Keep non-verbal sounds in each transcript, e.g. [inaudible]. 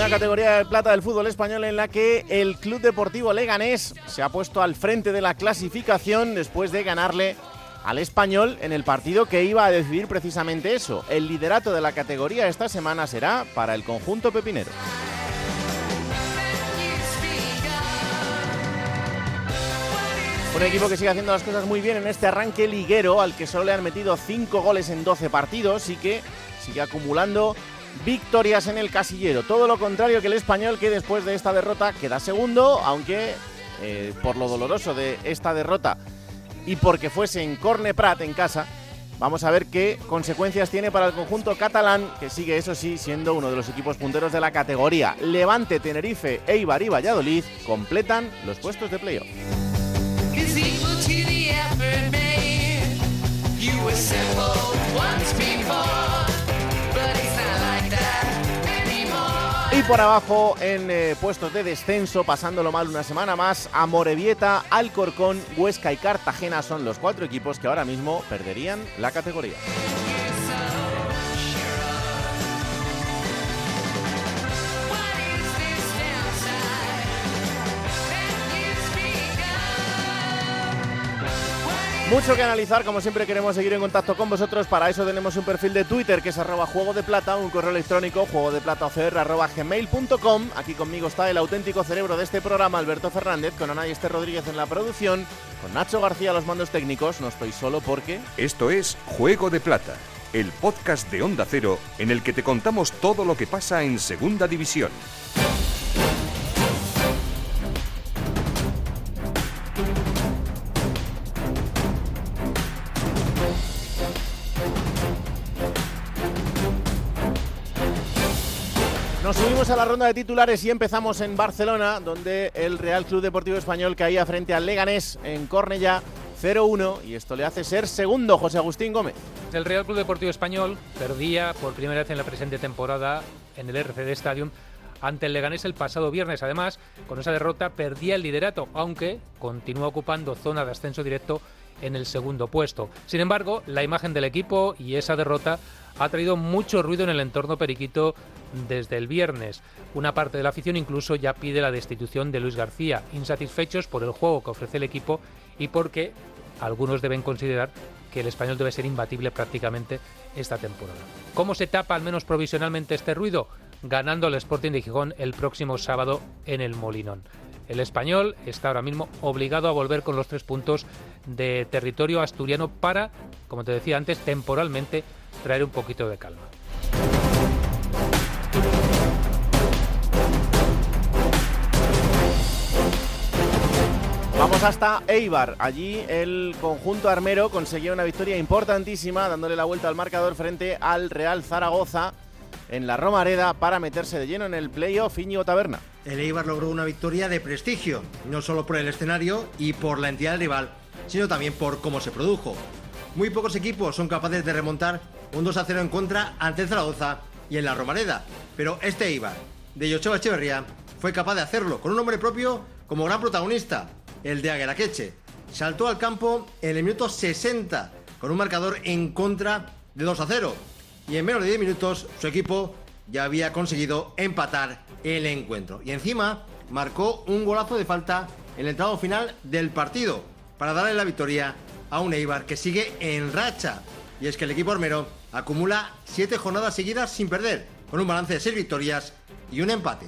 Una categoría de plata del fútbol español en la que el Club Deportivo Leganés se ha puesto al frente de la clasificación después de ganarle al español en el partido que iba a decidir precisamente eso. El liderato de la categoría esta semana será para el conjunto pepinero. Un equipo que sigue haciendo las cosas muy bien en este arranque liguero al que solo le han metido 5 goles en 12 partidos y que sigue acumulando victorias en el casillero. Todo lo contrario que el español que después de esta derrota queda segundo, aunque eh, por lo doloroso de esta derrota y porque fuese en Corne Prat en casa, vamos a ver qué consecuencias tiene para el conjunto catalán, que sigue eso sí siendo uno de los equipos punteros de la categoría. Levante, Tenerife, Eibar y Valladolid completan los puestos de playoff. Y por abajo, en eh, puestos de descenso, pasándolo mal una semana más, Amorebieta, Alcorcón, Huesca y Cartagena son los cuatro equipos que ahora mismo perderían la categoría. Mucho que analizar, como siempre queremos seguir en contacto con vosotros, para eso tenemos un perfil de Twitter que es arroba juego de plata, un correo electrónico juego de plata gmail.com. Aquí conmigo está el auténtico cerebro de este programa, Alberto Fernández, con Anay Este Rodríguez en la producción, con Nacho García los mandos técnicos, no estoy solo porque... Esto es Juego de Plata, el podcast de Onda Cero en el que te contamos todo lo que pasa en Segunda División. Nos subimos a la ronda de titulares y empezamos en Barcelona, donde el Real Club Deportivo Español caía frente al Leganés en Cornellá 0-1 y esto le hace ser segundo José Agustín Gómez. El Real Club Deportivo Español perdía por primera vez en la presente temporada en el RCD Stadium ante el Leganés el pasado viernes. Además, con esa derrota perdía el liderato, aunque continúa ocupando zona de ascenso directo en el segundo puesto. Sin embargo, la imagen del equipo y esa derrota ha traído mucho ruido en el entorno periquito desde el viernes. Una parte de la afición incluso ya pide la destitución de Luis García, insatisfechos por el juego que ofrece el equipo y porque algunos deben considerar que el español debe ser imbatible prácticamente esta temporada. ¿Cómo se tapa al menos provisionalmente este ruido? Ganando el Sporting de Gijón el próximo sábado en el Molinón. El español está ahora mismo obligado a volver con los tres puntos de territorio asturiano para, como te decía antes, temporalmente traer un poquito de calma. Vamos hasta Eibar. Allí el conjunto armero conseguía una victoria importantísima, dándole la vuelta al marcador frente al Real Zaragoza en la Romareda para meterse de lleno en el playoff Iñigo Taberna. El Eibar logró una victoria de prestigio, no solo por el escenario y por la entidad del rival, sino también por cómo se produjo. Muy pocos equipos son capaces de remontar un 2 a 0 en contra ante Zaragoza y en la Romareda, pero este Eibar, de Joseba Echeverría, fue capaz de hacerlo con un hombre propio como gran protagonista, el de Agueraqueche. Saltó al campo en el minuto 60 con un marcador en contra de 2 a 0 y en menos de 10 minutos su equipo ya había conseguido empatar el encuentro. Y encima marcó un golazo de falta en el entrado final del partido para darle la victoria a un Eibar que sigue en racha. Y es que el equipo armero acumula 7 jornadas seguidas sin perder, con un balance de 6 victorias y un empate.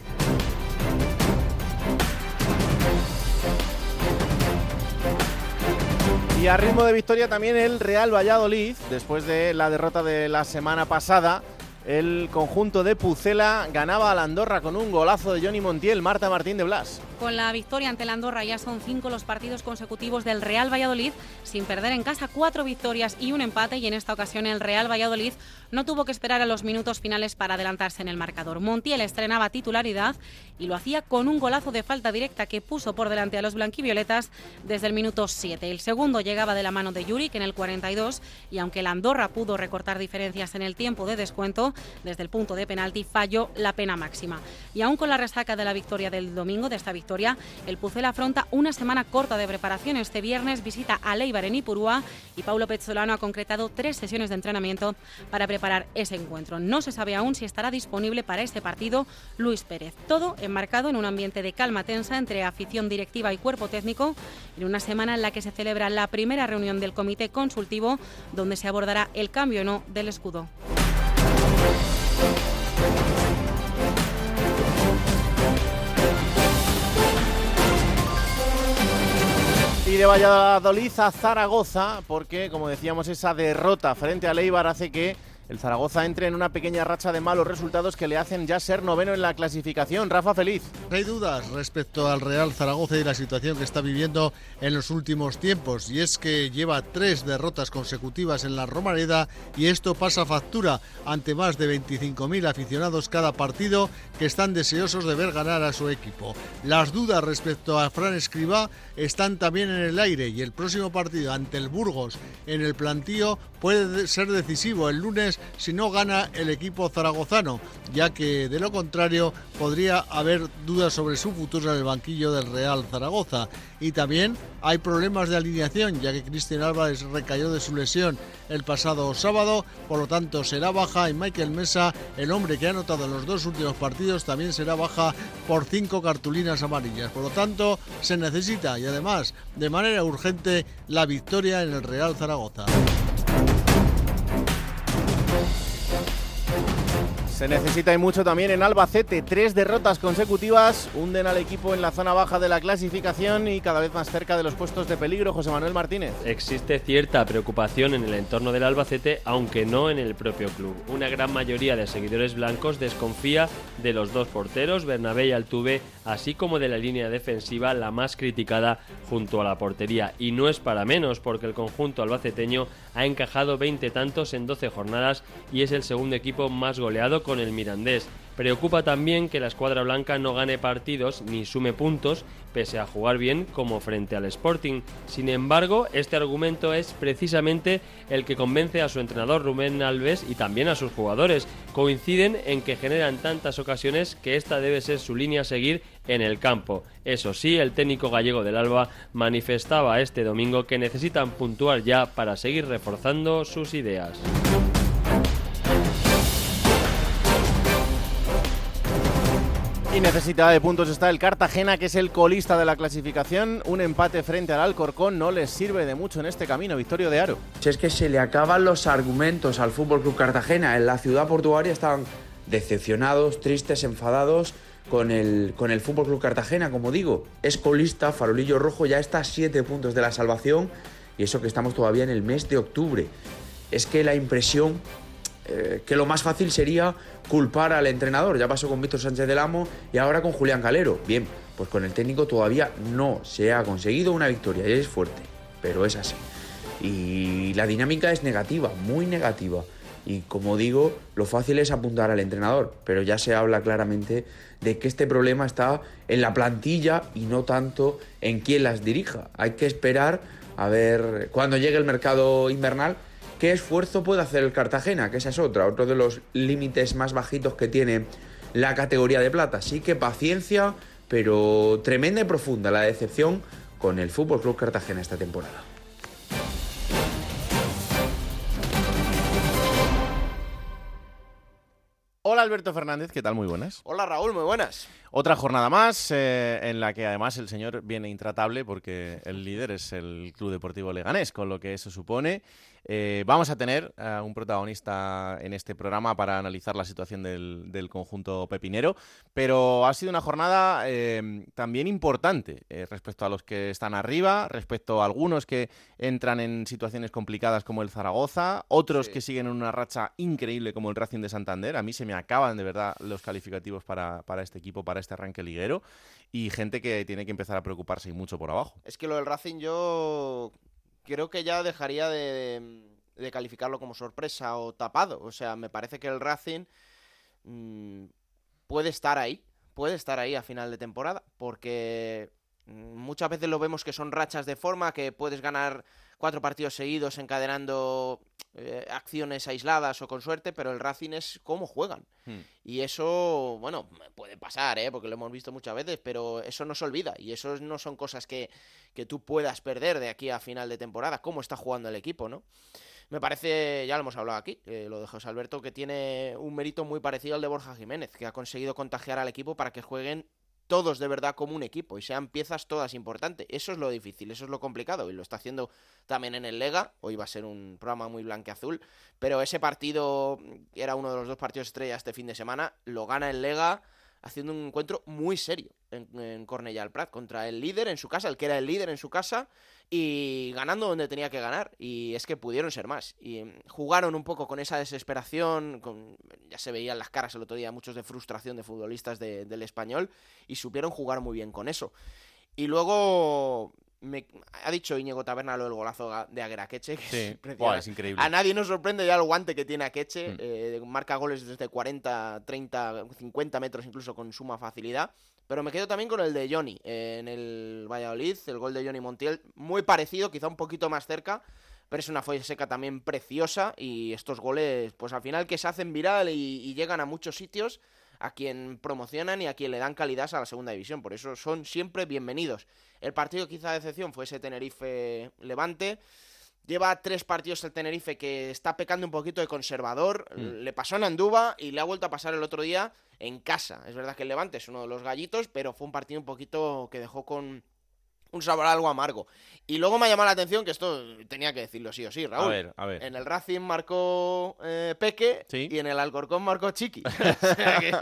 Y a ritmo de victoria también el Real Valladolid, después de la derrota de la semana pasada. El conjunto de Pucela ganaba a la Andorra con un golazo de Johnny Montiel, Marta Martín de Blas. Con la victoria ante la Andorra ya son cinco los partidos consecutivos del Real Valladolid sin perder en casa cuatro victorias y un empate y en esta ocasión el Real Valladolid no tuvo que esperar a los minutos finales para adelantarse en el marcador. Montiel estrenaba titularidad y lo hacía con un golazo de falta directa que puso por delante a los blanquivioletas desde el minuto 7. El segundo llegaba de la mano de Yurick en el 42 y aunque la Andorra pudo recortar diferencias en el tiempo de descuento, desde el punto de penalti falló la pena máxima. Y aún con la resaca de la victoria del domingo, de esta victoria, el Pucel afronta una semana corta de preparación. Este viernes visita a Leibar en Ipurúa y Paulo Pezzolano ha concretado tres sesiones de entrenamiento para preparar ese encuentro. No se sabe aún si estará disponible para este partido Luis Pérez. Todo enmarcado en un ambiente de calma tensa entre afición directiva y cuerpo técnico, en una semana en la que se celebra la primera reunión del comité consultivo donde se abordará el cambio o no del escudo. Y de Valladolid a Zaragoza, porque como decíamos, esa derrota frente a Leibar hace que el Zaragoza entre en una pequeña racha de malos resultados que le hacen ya ser noveno en la clasificación. Rafa Feliz. No hay dudas respecto al Real Zaragoza y la situación que está viviendo en los últimos tiempos, y es que lleva tres derrotas consecutivas en la Romareda y esto pasa factura ante más de 25.000 aficionados cada partido que están deseosos de ver ganar a su equipo. Las dudas respecto a Fran Escribá están también en el aire y el próximo partido ante el Burgos en el plantío puede ser decisivo el lunes si no gana el equipo zaragozano, ya que de lo contrario podría haber dudas sobre su futuro en el banquillo del Real Zaragoza. Y también hay problemas de alineación, ya que Cristian Álvarez recayó de su lesión el pasado sábado, por lo tanto será baja y Michael Mesa, el hombre que ha anotado en los dos últimos partidos, también será baja por cinco cartulinas amarillas. Por lo tanto, se necesita y además de manera urgente la victoria en el Real Zaragoza. Se necesita y mucho también en Albacete. Tres derrotas consecutivas hunden al equipo en la zona baja de la clasificación y cada vez más cerca de los puestos de peligro. José Manuel Martínez. Existe cierta preocupación en el entorno del Albacete, aunque no en el propio club. Una gran mayoría de seguidores blancos desconfía de los dos porteros, Bernabé y Altuve, así como de la línea defensiva, la más criticada junto a la portería. Y no es para menos, porque el conjunto albaceteño ha encajado 20 tantos en 12 jornadas y es el segundo equipo más goleado el Mirandés. Preocupa también que la escuadra blanca no gane partidos ni sume puntos, pese a jugar bien como frente al Sporting. Sin embargo, este argumento es precisamente el que convence a su entrenador Rubén Alves y también a sus jugadores. Coinciden en que generan tantas ocasiones que esta debe ser su línea a seguir en el campo. Eso sí, el técnico gallego del Alba manifestaba este domingo que necesitan puntuar ya para seguir reforzando sus ideas. Y necesita de puntos está el Cartagena, que es el colista de la clasificación. Un empate frente al Alcorcón no les sirve de mucho en este camino. Victorio de Aro. Si es que se le acaban los argumentos al Fútbol Club Cartagena. En la ciudad portuaria estaban decepcionados, tristes, enfadados con el, con el Fútbol Club Cartagena. Como digo, es colista, farolillo rojo, ya está a siete puntos de la salvación. Y eso que estamos todavía en el mes de octubre. Es que la impresión eh, que lo más fácil sería culpar al entrenador. Ya pasó con Víctor Sánchez del Amo y ahora con Julián Calero. Bien, pues con el técnico todavía no se ha conseguido una victoria y es fuerte, pero es así. Y la dinámica es negativa, muy negativa. Y como digo, lo fácil es apuntar al entrenador, pero ya se habla claramente de que este problema está en la plantilla y no tanto en quién las dirija. Hay que esperar a ver cuando llegue el mercado invernal ¿Qué esfuerzo puede hacer el Cartagena? Que esa es otra, otro de los límites más bajitos que tiene la categoría de plata. Así que paciencia, pero tremenda y profunda la decepción con el Fútbol Club Cartagena esta temporada. Hola Alberto Fernández, ¿qué tal? Muy buenas. Hola Raúl, muy buenas. Otra jornada más eh, en la que además el señor viene intratable porque el líder es el Club Deportivo Leganés, con lo que eso supone. Eh, vamos a tener a un protagonista en este programa para analizar la situación del, del conjunto pepinero, pero ha sido una jornada eh, también importante eh, respecto a los que están arriba, respecto a algunos que entran en situaciones complicadas como el Zaragoza, otros que siguen en una racha increíble como el Racing de Santander. A mí se me acaban de verdad los calificativos para, para este equipo, para este arranque liguero, y gente que tiene que empezar a preocuparse y mucho por abajo. Es que lo del Racing yo creo que ya dejaría de, de calificarlo como sorpresa o tapado. O sea, me parece que el Racing mm, puede estar ahí, puede estar ahí a final de temporada, porque mm, muchas veces lo vemos que son rachas de forma, que puedes ganar cuatro partidos seguidos encadenando eh, acciones aisladas o con suerte, pero el Racing es cómo juegan. Hmm. Y eso, bueno, puede pasar, ¿eh? porque lo hemos visto muchas veces, pero eso no se olvida. Y eso no son cosas que, que tú puedas perder de aquí a final de temporada, cómo está jugando el equipo, ¿no? Me parece, ya lo hemos hablado aquí, eh, lo de José Alberto, que tiene un mérito muy parecido al de Borja Jiménez, que ha conseguido contagiar al equipo para que jueguen todos de verdad como un equipo y sean piezas todas importantes. Eso es lo difícil, eso es lo complicado y lo está haciendo también en el Lega. Hoy va a ser un programa muy blanqueazul, pero ese partido era uno de los dos partidos estrella este fin de semana, lo gana el Lega haciendo un encuentro muy serio en, en Cornellà al Prat contra el líder en su casa, el que era el líder en su casa y ganando donde tenía que ganar. Y es que pudieron ser más. Y mm, jugaron un poco con esa desesperación ya se veían las caras el otro día muchos de frustración de futbolistas de- del español y supieron jugar muy bien con eso. Y luego me, ha dicho Íñigo Taberna lo del golazo de Agueraqueche que Sí, es increíble. a nadie nos sorprende ya el guante que tiene Akeche Mm. eh, marca goles desde 40, 30, 50 metros incluso con suma facilidad pero me quedo también con el de Johnny eh, en el Valladolid, el gol de Johnny Montiel, muy parecido, quizá un poquito más cerca, pero es una folla seca también preciosa y estos goles, pues al final que se hacen viral y, y llegan a muchos sitios a quien promocionan y a quien le dan calidad a la segunda división, por eso son siempre bienvenidos. El partido quizá de excepción fue ese Tenerife-Levante. Lleva tres partidos el Tenerife que está pecando un poquito de conservador. Mm. Le pasó en Andúba y le ha vuelto a pasar el otro día en casa. Es verdad que el Levante es uno de los gallitos, pero fue un partido un poquito que dejó con un sabor algo amargo. Y luego me ha llamado la atención que esto tenía que decirlo sí o sí, Raúl. A ver, a ver. En el Racing marcó eh, Peque Sí. y en el Alcorcón marcó Chiqui. [laughs] O sea que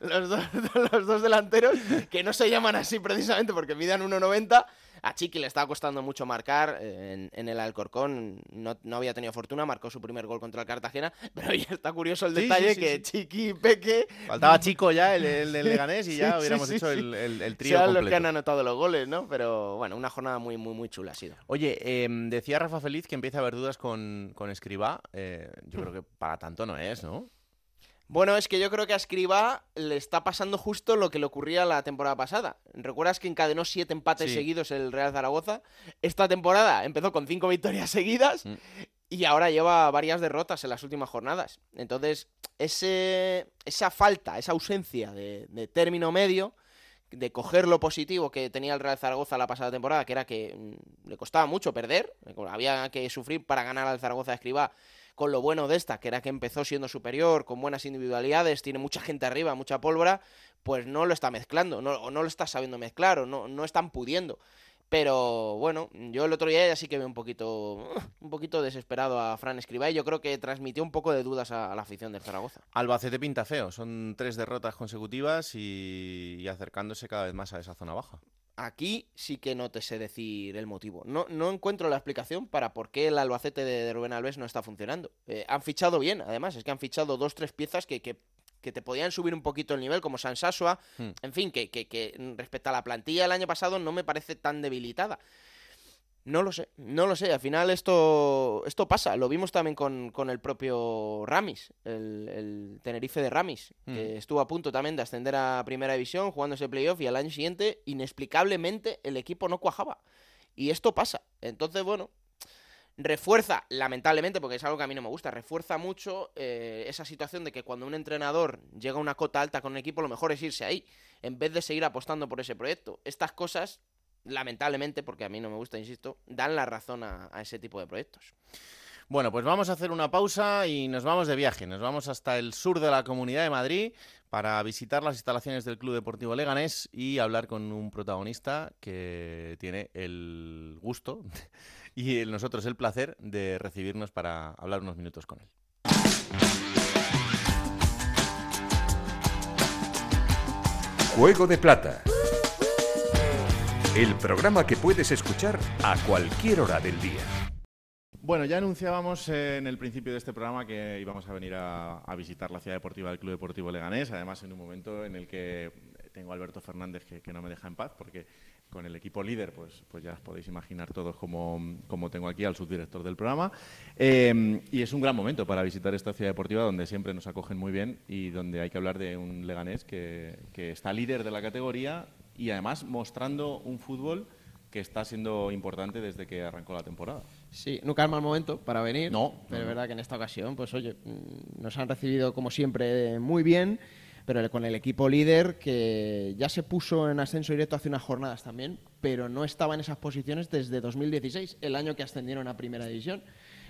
los, dos, [laughs] los dos delanteros, que no se llaman así precisamente porque midan 1,90, a Chiqui le estaba costando mucho marcar. eh, En, en el Alcorcón no, no había tenido fortuna, marcó su primer gol contra el Cartagena. [laughs] Pero ya está curioso el Sí, detalle sí, que. Chiqui y Peque Faltaba [laughs] Chico ya, el, el del Sí, Leganés, y ya hubiéramos hecho el, el- el trío sean los que completo. han anotado los goles, ¿no? Pero bueno, una jornada muy, muy, muy chula ha sido. Oye, em, decía Rafa Feliz que empieza a haber dudas con, con Escribá. Eh, yo creo que para tanto no es, ¿no? Bueno, es que yo creo que a Escribá le está pasando justo lo que le ocurría la temporada pasada. ¿Recuerdas que encadenó siete empates Sí. seguidos el Real Zaragoza? Esta temporada empezó con cinco victorias seguidas Mm. y ahora lleva varias derrotas en las últimas jornadas. Entonces, ese, esa falta, esa ausencia de, de término medio, de coger lo positivo que tenía el Real Zaragoza la pasada temporada, que era que mm, le costaba mucho perder, había que sufrir para ganar al Zaragoza de Escribá, con lo bueno de esta, que era que empezó siendo superior, con buenas individualidades, tiene mucha gente arriba, mucha pólvora, pues no lo está mezclando, no, o no lo está sabiendo mezclar, o no, no están pudiendo. Pero bueno, yo el otro día sí que veo un poquito, un poquito desesperado a Fran Escribá y yo creo que transmitió un poco de dudas a, la afición del Zaragoza. Albacete pinta feo. Son tres derrotas consecutivas y acercándose cada vez más a esa zona baja. Aquí sí que no te sé decir el motivo. No, no encuentro la explicación para por qué el Albacete de, de Rubén Alves no está funcionando. Eh, han fichado bien, además, es que han fichado dos, tres piezas que, que, que te podían subir un poquito el nivel, como San Sasua. Hmm. En fin, que, que, que respecto a la plantilla del año pasado no me parece tan debilitada. No lo sé, no lo sé. Al final esto, esto pasa. Lo vimos también con, con el propio Ramis, el, el Tenerife de Ramis, que Mm. estuvo a punto también de ascender a Primera División jugando ese playoff y al año siguiente, inexplicablemente, el equipo no cuajaba. Y esto pasa. Entonces, bueno, refuerza, lamentablemente, porque es algo que a mí no me gusta, refuerza mucho eh, esa situación de que cuando un entrenador llega a una cota alta con un equipo, lo mejor es irse ahí, en vez de seguir apostando por ese proyecto. Estas cosas, lamentablemente, porque a mí no me gusta, insisto, dan la razón a, ese tipo de proyectos. Bueno, pues vamos a hacer una pausa y nos vamos de viaje. Nos vamos hasta el sur de la Comunidad de Madrid para visitar las instalaciones del Club Deportivo Leganés y hablar con un protagonista que tiene el gusto [laughs] y nosotros el placer de recibirnos para hablar unos minutos con él. Juego de Plata. El programa que puedes escuchar a cualquier hora del día. Bueno, ya anunciábamos en el principio de este programa que íbamos a venir a, visitar la ciudad deportiva del Club Deportivo Leganés, además en un momento en el que tengo a Alberto Fernández que, no me deja en paz, porque con el equipo líder, pues, pues ya os podéis imaginar todos como, tengo aquí al subdirector del programa. Eh, y es un gran momento para visitar esta ciudad deportiva donde siempre nos acogen muy bien y donde hay que hablar de un Leganés que está líder de la categoría y además mostrando un fútbol que está siendo importante desde que arrancó la temporada. Sí, nunca es mal momento para venir. No. Pero es verdad que en esta ocasión, pues oye, mm, nos han recibido como siempre muy bien, pero con el equipo líder que ya se puso en ascenso directo hace unas jornadas también, pero no estaba en esas posiciones desde 2016, el año que ascendieron a Primera División.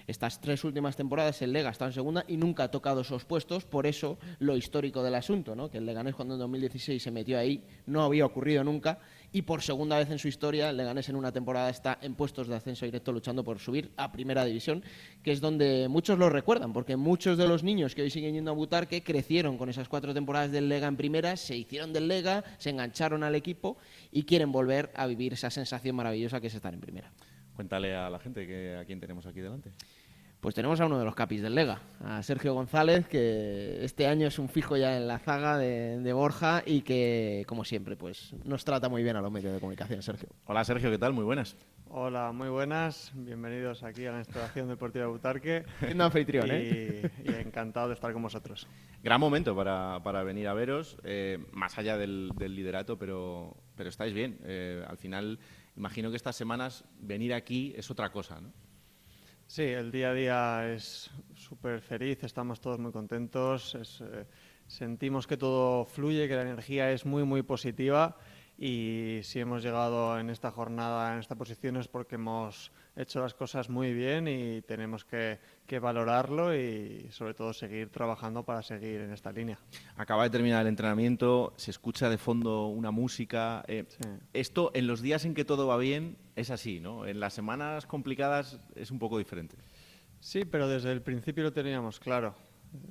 Estas tres últimas temporadas el Lega estado en segunda y nunca ha tocado esos puestos, por eso lo histórico del asunto, ¿no? que el Leganés cuando en 2016 se metió ahí no había ocurrido nunca y por segunda vez en su historia el Leganés en una temporada está en puestos de ascenso directo luchando por subir a Primera División, que es donde muchos lo recuerdan, porque muchos de los niños que hoy siguen yendo a Butar que crecieron con esas cuatro temporadas del Lega en Primera, se hicieron del Lega, se engancharon al equipo y quieren volver a vivir esa sensación maravillosa que es estar en Primera. Cuéntale a la gente que a quién tenemos aquí delante. Pues tenemos a uno de los capis del Lega, a Sergio González, que este año es un fijo ya en la zaga de, Borja y que, como siempre, pues nos trata muy bien a los medios de comunicación, Sergio. Hola Sergio, ¿qué tal? Muy buenas. Hola, muy buenas. Bienvenidos aquí a la instalación deportiva de Butarque. Siendo anfitrión, ¿eh? Y, encantado de estar con vosotros. Gran momento para, para venir a veros, eh, más allá del, liderato, pero, pero estáis bien. Eh, al final, imagino que estas semanas venir aquí es otra cosa, ¿no? Sí, el día a día es súper feliz, estamos todos muy contentos, eh, sentimos que todo fluye, que la energía es muy, muy positiva y si hemos llegado en esta jornada, en esta posición, es porque hemos hecho las cosas muy bien y tenemos que, valorarlo y sobre todo seguir trabajando para seguir en esta línea. Acaba de terminar el entrenamiento, se escucha de fondo una música. Eh, esto en los días en que todo va bien es así, ¿no? En las semanas complicadas es un poco diferente. Sí, pero desde el principio lo teníamos claro.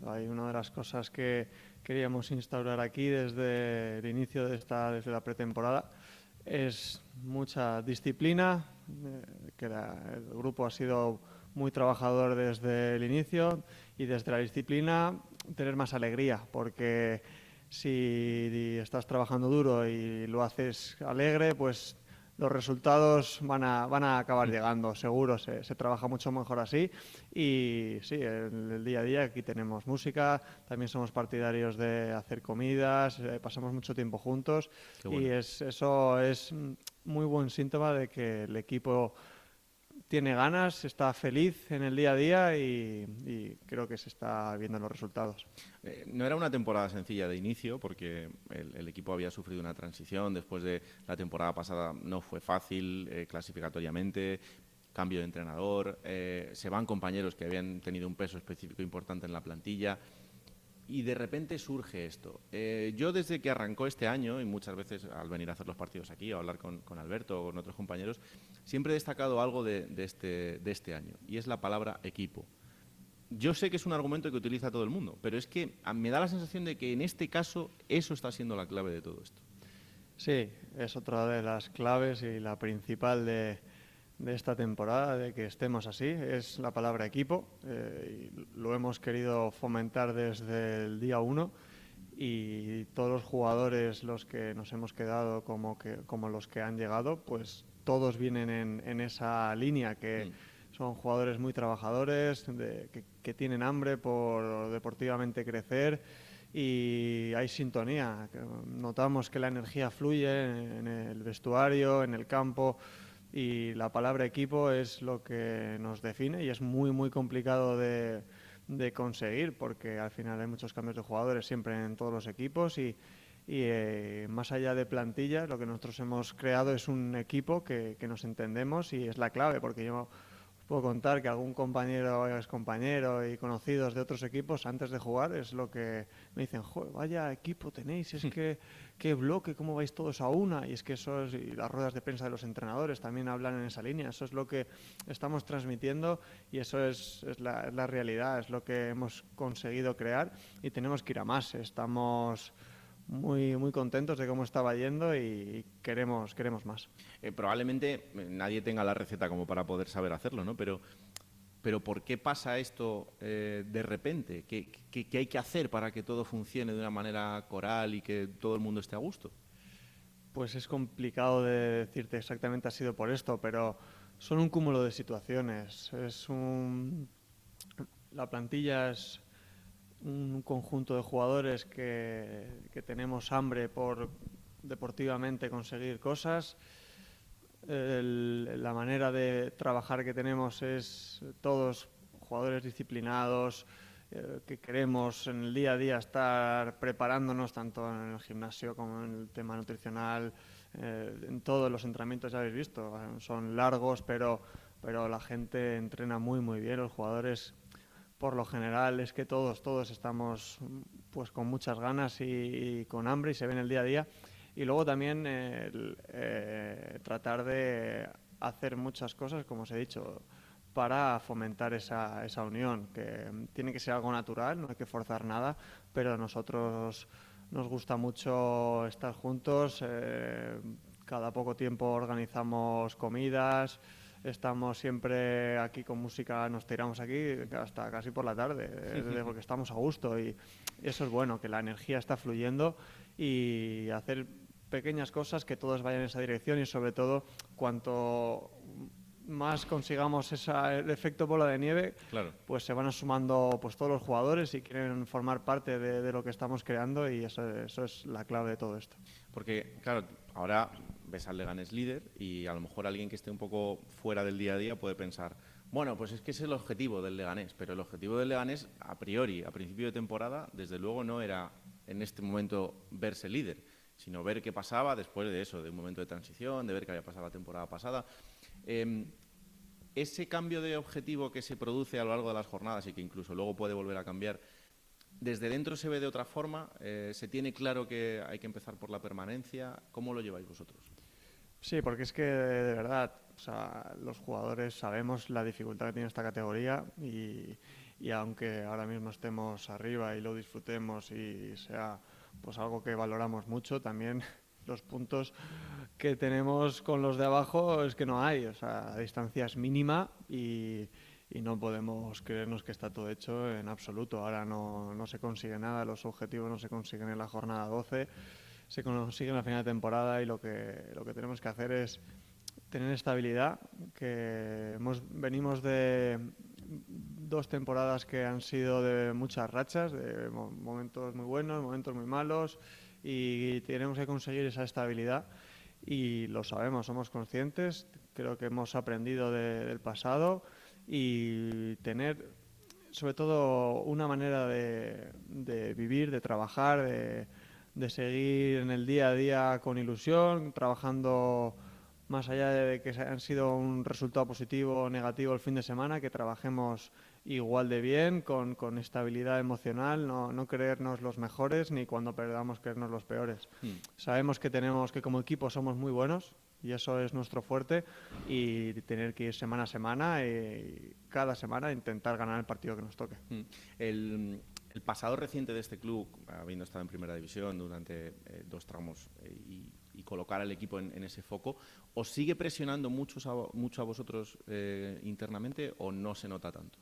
Hay una de las cosas que queríamos instaurar aquí desde el inicio de esta, desde la pretemporada, es mucha disciplina, eh, que el grupo ha sido muy trabajador desde el inicio y desde la disciplina tener más alegría, porque si estás trabajando duro y lo haces alegre, pues los resultados van a, van a acabar llegando, seguro, se, trabaja mucho mejor así. Y sí, el, el, día a día aquí tenemos música, también somos partidarios de hacer comidas, eh, pasamos mucho tiempo juntos y es, eso es muy buen síntoma de que el equipo tiene ganas, está feliz en el día a día y, creo que se está viendo los resultados. Eh, no era una temporada sencilla de inicio porque el, equipo había sufrido una transición. Después de la temporada pasada no fue fácil eh, clasificatoriamente, cambio de entrenador, eh, se van compañeros que habían tenido un peso específico importante en la plantilla y de repente surge esto. Eh, yo desde que arrancó este año, y muchas veces al venir a hacer los partidos aquí, o hablar con, Alberto o con otros compañeros, siempre he destacado algo de, este, de este año, y es la palabra equipo. Yo sé que es un argumento que utiliza todo el mundo, pero es que me da la sensación de que en este caso eso está siendo la clave de todo esto. Sí, es otra de las claves y la principal de, de esta temporada, de que estemos así, es la palabra equipo. Eh, lo hemos querido fomentar desde el día uno y todos los jugadores, los que nos hemos quedado como, que, como los que han llegado, pues todos vienen en, en esa línea que mm. son jugadores muy trabajadores, de, que, tienen hambre por deportivamente crecer y hay sintonía. Notamos que la energía fluye en el vestuario, en el campo y la palabra equipo es lo que nos define y es muy, muy complicado de, conseguir porque al final hay muchos cambios de jugadores siempre en todos los equipos y, eh, más allá de plantillas, lo que nosotros hemos creado es un equipo que, nos entendemos y es la clave porque yo puedo contar que algún compañero, es compañero y conocidos de otros equipos antes de jugar es lo que me dicen, Joder, vaya equipo tenéis, es que qué bloque, cómo vais todos a una, y es que eso es, y las ruedas de prensa de los entrenadores también hablan en esa línea, eso es lo que estamos transmitiendo y eso es, es, la, es la realidad, es lo que hemos conseguido crear y tenemos que ir a más, estamos muy, muy contentos de cómo estaba yendo y queremos, queremos más. Eh, probablemente eh, nadie tenga la receta como para poder saber hacerlo, ¿no? Pero, pero ¿por qué pasa esto eh, de repente? ¿Qué, ¿Qué, qué, hay que hacer para que todo funcione de una manera coral y que todo el mundo esté a gusto? Pues es complicado de decirte exactamente ha sido por esto, pero son un cúmulo de situaciones. Es un... La plantilla es un conjunto de jugadores que, que, tenemos hambre por deportivamente conseguir cosas. La manera de trabajar que tenemos es todos jugadores disciplinados, eh, que queremos en el día a día estar preparándonos tanto en el gimnasio como en el tema nutricional, eh, en todos los entrenamientos ya habéis visto, son largos, pero, pero la gente entrena muy muy bien, los jugadores por lo general es que todos, todos estamos pues con muchas ganas y, con hambre y se ve en el día a día. Y luego también el, eh, tratar de hacer muchas cosas, como os he dicho, para fomentar esa, esa unión, que tiene que ser algo natural, no hay que forzar nada, pero a nosotros nos gusta mucho estar juntos, eh, cada poco tiempo organizamos comidas, estamos siempre aquí con música, nos tiramos aquí hasta casi por la tarde, porque estamos a gusto y eso es bueno, que la energía está fluyendo y hacer pequeñas cosas que todos vayan en esa dirección y sobre todo cuanto más consigamos esa, el efecto bola de nieve, claro. pues se van sumando pues todos los jugadores y quieren formar parte de, de lo que estamos creando y eso, eso, es la clave de todo esto. Porque, claro, ahora ves al Leganés líder y a lo mejor alguien que esté un poco fuera del día a día puede pensar, bueno, pues es que es el objetivo del Leganés, pero el objetivo del Leganés a priori, a principio de temporada, desde luego no era en este momento verse líder, sino ver qué pasaba después de eso, de un momento de transición, de ver qué había pasado la temporada pasada. Eh, ese cambio de objetivo que se produce a lo largo de las jornadas y que incluso luego puede volver a cambiar, ¿desde dentro se ve de otra forma? Eh, ¿Se tiene claro que hay que empezar por la permanencia? ¿Cómo lo lleváis vosotros? Sí, porque es que de verdad, o los jugadores sabemos la dificultad que tiene esta categoría y, y aunque ahora mismo estemos arriba y lo disfrutemos y sea pues algo que valoramos mucho, también [laughs] los puntos que tenemos con los de abajo es que no hay, o sea, la distancia es mínima y, y no podemos creernos que está todo hecho en absoluto. Ahora no, no, se consigue nada, los objetivos no se consiguen en la jornada 12, se consiguen a final de temporada y lo que, lo que tenemos que hacer es tener estabilidad, que hemos, venimos de dos temporadas que han sido de muchas rachas, de momentos muy buenos, momentos muy malos y tenemos que conseguir esa estabilidad. Y lo sabemos, somos conscientes, creo que hemos aprendido de, del pasado y tener sobre todo una manera de, de vivir, de trabajar, de, de, seguir en el día a día con ilusión, trabajando más allá de que han sido un resultado positivo o negativo el fin de semana, que trabajemos igual de bien, con, con estabilidad emocional, no, no, creernos los mejores ni cuando perdamos creernos los peores. Mm. Sabemos que tenemos que como equipo somos muy buenos y eso es nuestro fuerte y tener que ir semana a semana y cada semana intentar ganar el partido que nos toque. Mm. El, el, pasado reciente de este club, habiendo estado en primera división durante eh, dos tramos eh, y, y, colocar al equipo en, en, ese foco, ¿os sigue presionando mucho a, mucho a vosotros eh, internamente o no se nota tanto?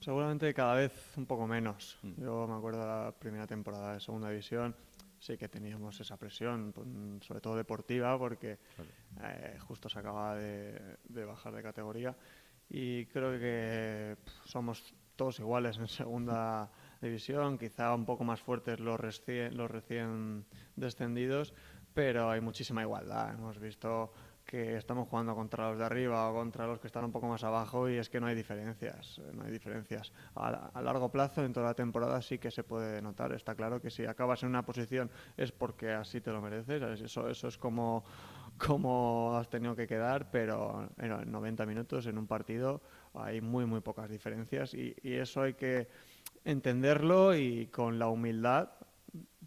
Seguramente cada vez un poco menos. Mm. Yo me acuerdo de la primera temporada de Segunda División, sí que teníamos esa presión, sobre todo deportiva, porque justo se acaba de, de, bajar de categoría. Y creo que somos todos iguales en Segunda División, quizá un poco más fuertes los recién, los recién descendidos, pero hay muchísima igualdad. Hemos visto que estamos jugando contra los de arriba o contra los que están un poco más abajo y es que no hay diferencias, no hay diferencias. A, largo plazo, en toda la temporada sí que se puede notar. Está claro que si acabas en una posición es porque así te lo mereces. Eso, eso es como, cómo has tenido que quedar, pero en 90 minutos en un partido hay muy, muy pocas diferencias y eso hay que entenderlo y con la humildad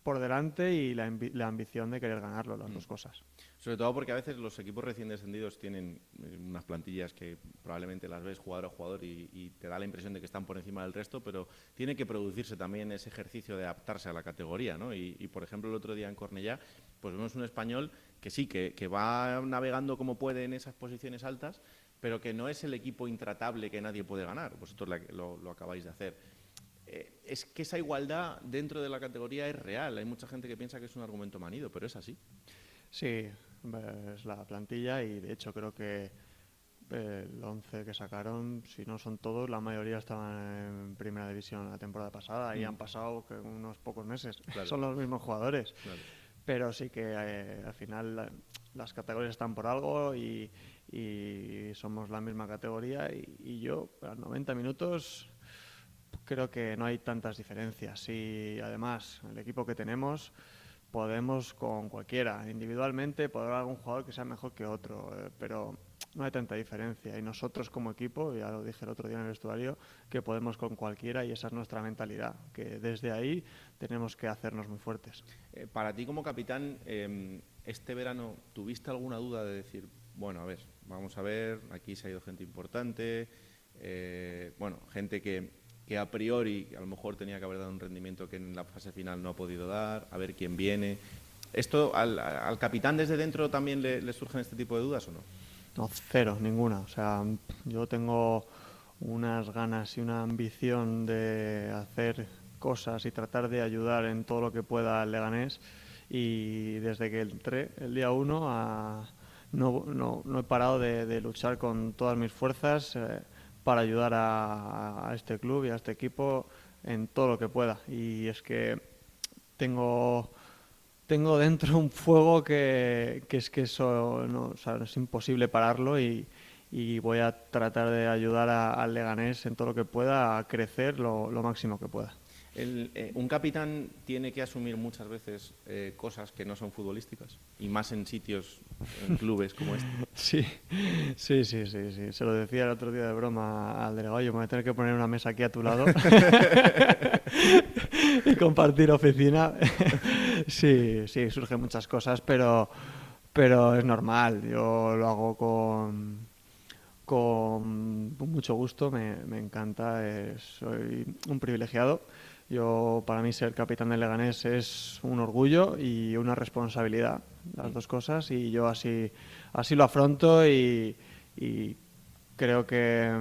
por delante y la, la ambición de querer ganarlo, las dos cosas. Sobre todo porque a veces los equipos recién descendidos tienen eh, unas plantillas que probablemente las ves jugador a jugador y, te da la impresión de que están por encima del resto, pero tiene que producirse también ese ejercicio de adaptarse a la categoría. ¿no? Y, por ejemplo, el otro día en Cornellá, pues vemos un español que sí, que, que va navegando como puede en esas posiciones altas, pero que no es el equipo intratable que nadie puede ganar. Vosotros lo, lo acabáis de hacer. Eh, es que esa igualdad dentro de la categoría es real. Hay mucha gente que piensa que es un argumento manido, pero es así. Sí, es la plantilla y de hecho creo que eh, el 11 que sacaron, si no son todos, la mayoría estaban en primera división la temporada pasada y mm. han pasado unos pocos meses. [laughs] son los mismos jugadores. Pero sí que eh, al final las categorías están por algo y, somos la misma categoría y, y yo a 90 minutos creo que no hay tantas diferencias y además el equipo que tenemos podemos con cualquiera. Individualmente podrá haber algún jugador que sea mejor que otro, eh, pero no hay tanta diferencia. Y nosotros como equipo, ya lo dije el otro día en el vestuario, que podemos con cualquiera y esa es nuestra mentalidad, que desde ahí tenemos que hacernos muy fuertes. Eh, para ti como capitán, em, este verano, ¿tuviste alguna duda de decir, bueno, a ver, vamos a ver, aquí se ha ido gente importante, eh, bueno, gente que que a priori a lo mejor tenía que haber dado un rendimiento que en la fase final no ha podido dar, a ver quién viene. ¿Esto al, capitán desde dentro también le, surgen este tipo de dudas o no? No, cero, ninguna. O sea, yo tengo unas ganas y una ambición de hacer cosas y tratar de ayudar en todo lo que pueda al Leganés y desde que entré el día uno no, no, no, he parado de, luchar con todas mis fuerzas. Eh, para ayudar a, este club y a este equipo en todo lo que pueda. Y es que tengo, tengo dentro un fuego que, es que eso no, es imposible pararlo y, voy a tratar de ayudar al Leganés en todo lo que pueda a crecer lo máximo que pueda. Eh, un capitán tiene que asumir muchas veces eh, cosas que no son futbolísticas y más en sitios, en [laughs] clubes como este. Sí, sí, sí, sí, sí. Se lo decía el otro día de broma al delegado, yo me voy a tener que poner una mesa aquí a tu lado [laughs] [laughs] y compartir oficina. sí, sí, surgen muchas cosas, pero, pero es normal. Yo lo hago con con mucho gusto, me, me encanta, soy un privilegiado yo, para mí, ser capitán del Leganés es un orgullo y una responsabilidad, las dos cosas, y yo así, así lo afronto y, creo que,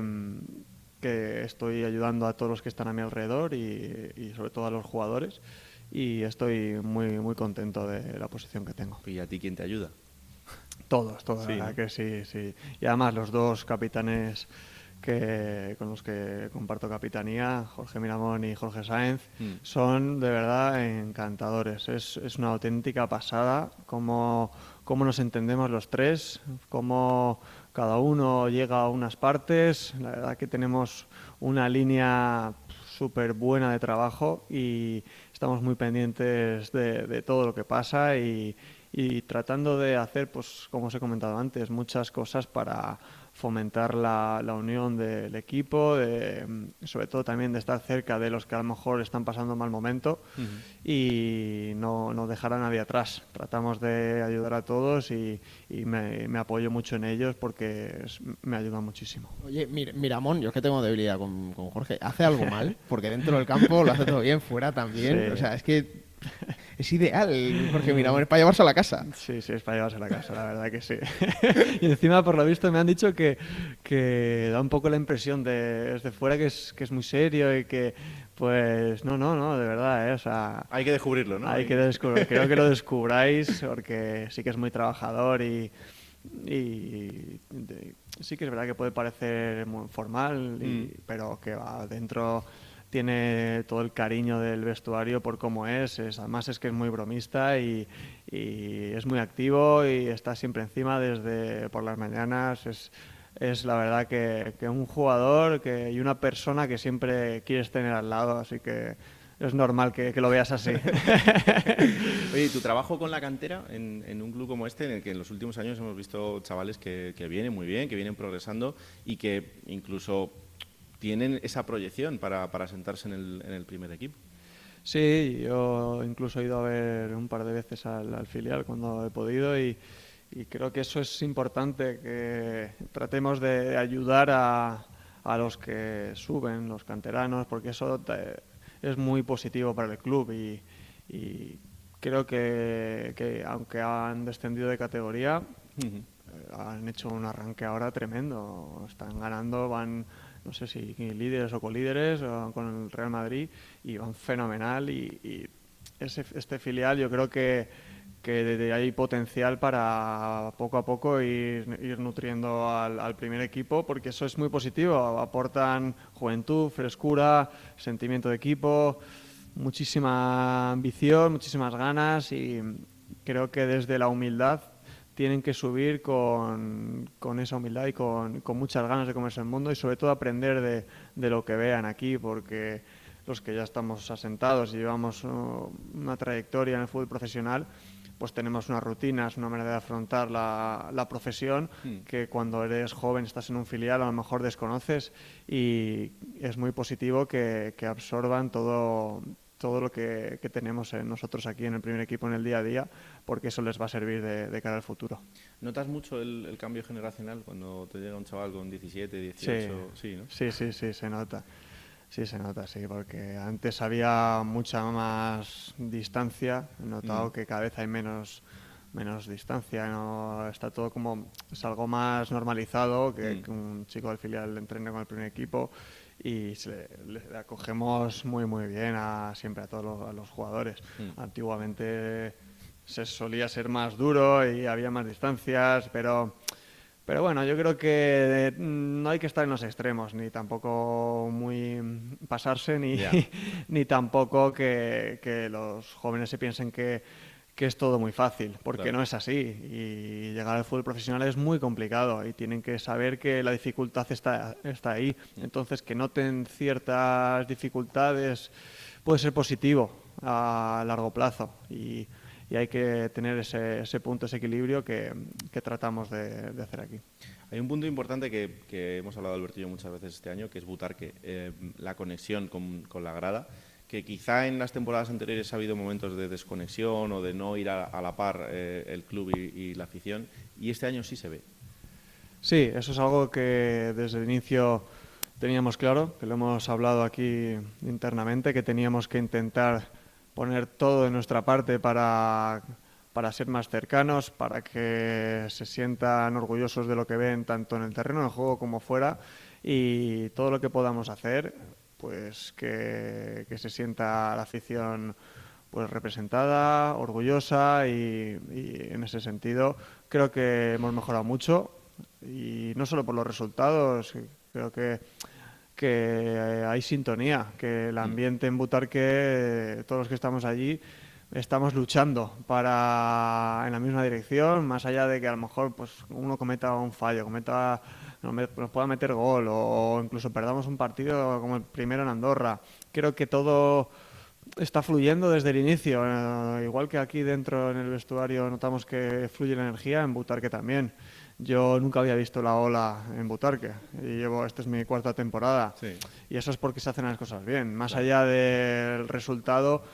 que, estoy ayudando a todos los que están a mi alrededor y, sobre todo a los jugadores y estoy muy, muy contento de la posición que tengo. ¿Y a ti quién te ayuda? Todos, todos, que sí, sí. Y además los dos capitanes que, con los que comparto capitanía, Jorge Miramón y Jorge Sáenz, mm. son de verdad encantadores. Es, es una auténtica pasada cómo, cómo, nos entendemos los tres, cómo cada uno llega a unas partes. La verdad que tenemos una línea súper buena de trabajo y estamos muy pendientes de, de todo lo que pasa y, y tratando de hacer, pues como os he comentado antes, muchas cosas para fomentar la, la unión del equipo, de, mm, sobre todo también de estar cerca de los que a lo mejor están pasando mal momento y no, no, dejar a nadie atrás. Tratamos de ayudar a todos y, y me, me, apoyo mucho en ellos porque me ayuda muchísimo. Oye, Miramón, yo es que tengo debilidad con, con Jorge. ¿Hace algo mal? Porque dentro del campo lo hace todo bien, fuera también. O sea, es que [laughs] es ideal, porque mira, es para llevarse a la casa. Sí, sí, es para llevarse a la casa, la verdad que sí. [laughs] y encima, por lo visto, me han dicho que, que da un poco la impresión de desde fuera que es, que es muy serio y que, pues, no, no, no, de verdad, ¿eh? o sea... Hay que descubrirlo, ¿no? Hay que descubrirlo, [laughs] creo que lo descubráis porque sí que es muy trabajador y... y sí que es verdad que puede parecer muy formal, mm. pero que va dentro tiene todo el cariño del vestuario por cómo es, además es que es muy bromista y, es muy activo y está siempre encima desde por las mañanas, es, es la verdad que, un jugador que, y una persona que siempre quieres tener al lado, así que es normal que, que lo veas así. [laughs] Oye, tu trabajo con la cantera en, en, un club como este, en el que en los últimos años hemos visto chavales que, que vienen muy bien, que vienen progresando y que incluso tienen esa proyección para, para sentarse en el, en el primer equipo. Sí, yo incluso he ido a ver un par de veces al, al filial cuando he podido y, y, creo que eso es importante, que tratemos de ayudar a, a los que suben, los canteranos, porque eso te, es muy positivo para el club y, y creo que, que, aunque han descendido de categoría, uh -huh. han hecho un arranque ahora tremendo. Están ganando, van, no sé si líderes o colíderes con el Real Madrid y van fenomenal. Y, ese, este filial yo creo que, que hay potencial para poco a poco ir, ir nutriendo al, primer equipo, porque eso es muy positivo. Aportan juventud, frescura, sentimiento de equipo muchísima ambición, muchísimas ganas y creo que desde la humildad tienen que subir con, con esa humildad y con, con, muchas ganas de comerse el mundo y sobre todo aprender de, de, lo que vean aquí porque los que ya estamos asentados y llevamos uh, una trayectoria en el fútbol profesional pues tenemos unas rutinas, una manera de afrontar la, la profesión mm. que cuando eres joven, estás en un filial, a lo mejor desconoces y es muy positivo que, que absorban todo, todo lo que, que, tenemos nosotros aquí en el primer equipo en el día a día, porque eso les va a servir de, de cara al futuro. ¿Notas mucho el, el, cambio generacional cuando te llega un chaval con 17, 18? Sí, sí, ¿no? sí, sí, sí, se nota. Sí, se nota, sí, porque antes había mucha más distancia. He notado mm. que cada vez hay menos menos distancia, no está todo como es algo más normalizado que, mm. que un chico del filial entrene con el primer equipo y se le, le, acogemos muy muy bien a siempre a todos los, a los jugadores. Mm. Antiguamente se solía ser más duro y había más distancias, pero pero bueno, yo creo que no hay que estar en los extremos, ni tampoco muy pasarse, ni, yeah. [laughs] ni tampoco que, que, los jóvenes se piensen que, que es todo muy fácil, porque claro. no es así. Y llegar al fútbol profesional es muy complicado y tienen que saber que la dificultad está, está ahí. Entonces, que noten ciertas dificultades puede ser positivo a largo plazo. Y, y hay que tener ese, ese punto, ese equilibrio que, que tratamos de, de, hacer aquí. Hay un punto importante que, que hemos hablado yo muchas veces este año, que es Butarque, eh, la conexión con, con, la grada, que quizá en las temporadas anteriores ha habido momentos de desconexión o de no ir a, a la par eh, el club y, y, la afición, y este año sí se ve. Sí, eso es algo que desde el inicio teníamos claro, que lo hemos hablado aquí internamente, que teníamos que intentar poner todo de nuestra parte para, para ser más cercanos, para que se sientan orgullosos de lo que ven tanto en el terreno de juego como fuera. Y todo lo que podamos hacer, pues que, que se sienta la afición pues representada, orgullosa y, y, en ese sentido creo que hemos mejorado mucho. Y no solo por los resultados, creo que que hay sintonía, que el mm. ambiente en Butarque, todos los que estamos allí, estamos luchando para en la misma dirección, más allá de que a lo mejor pues uno cometa un fallo, cometa nos pueda meter gol o incluso perdamos un partido como el primero en Andorra. Creo que todo está fluyendo desde el inicio, eh, igual que aquí dentro en el vestuario notamos que fluye la energía, en Butarque también. Yo nunca había visto la ola en Butarque y llevo, esta es mi cuarta temporada. Sí. Y eso es porque se hacen las cosas bien. Más claro. allá del resultado,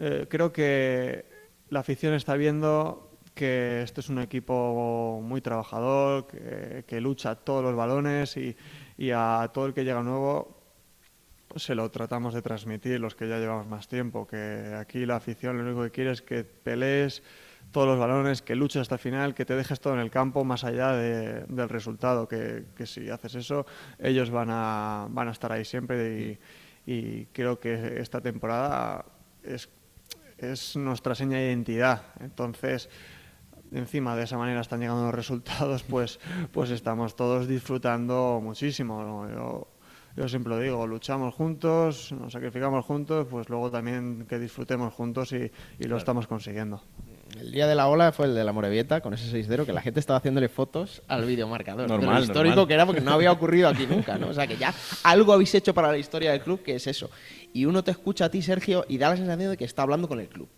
eh, creo que la afición está viendo que este es un equipo muy trabajador, que, que lucha todos los balones y, y, a todo el que llega nuevo se lo tratamos de transmitir, los que ya llevamos más tiempo, que aquí la afición lo único que quiere es que pelees todos los balones, que luches hasta el final, que te dejes todo en el campo más allá de, del resultado, que, que, si haces eso ellos van a, van a estar ahí siempre y, y creo que esta temporada es, es nuestra seña de identidad. Entonces, encima de esa manera están llegando los resultados, pues, pues estamos todos disfrutando muchísimo. Yo, yo siempre lo digo, luchamos juntos, nos sacrificamos juntos, pues luego también que disfrutemos juntos y, y lo claro. estamos consiguiendo El día de la ola fue el de la Morevieta con ese 6-0 que la gente estaba haciéndole fotos al videomarcador. Normal, de lo histórico normal. que era porque no había ocurrido aquí nunca, ¿no? O sea que ya algo habéis hecho para la historia del club que es eso. Y uno te escucha a ti, Sergio, y da la sensación de que está hablando con el club.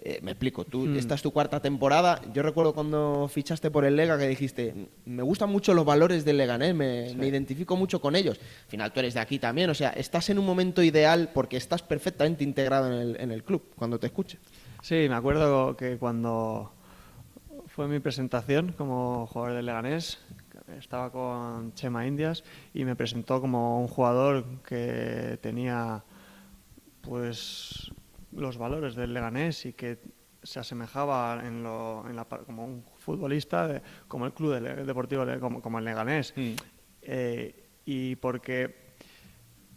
Eh, me explico, tú, Hmm. esta es tu cuarta temporada. Yo recuerdo cuando fichaste por el Lega que dijiste, me gustan mucho los valores del Leganés, me, me identifico mucho con ellos. Al final tú eres de aquí también, o sea, estás en un momento ideal porque estás perfectamente integrado en el, en el club cuando te escuche. Sí, me acuerdo que cuando fue mi presentación como jugador del Leganés, estaba con Chema Indias y me presentó como un jugador que tenía pues los valores del Leganés y que se asemejaba en lo, en la, como un futbolista de- como el club del- deportivo de- como, como el Leganés. Eh, y porque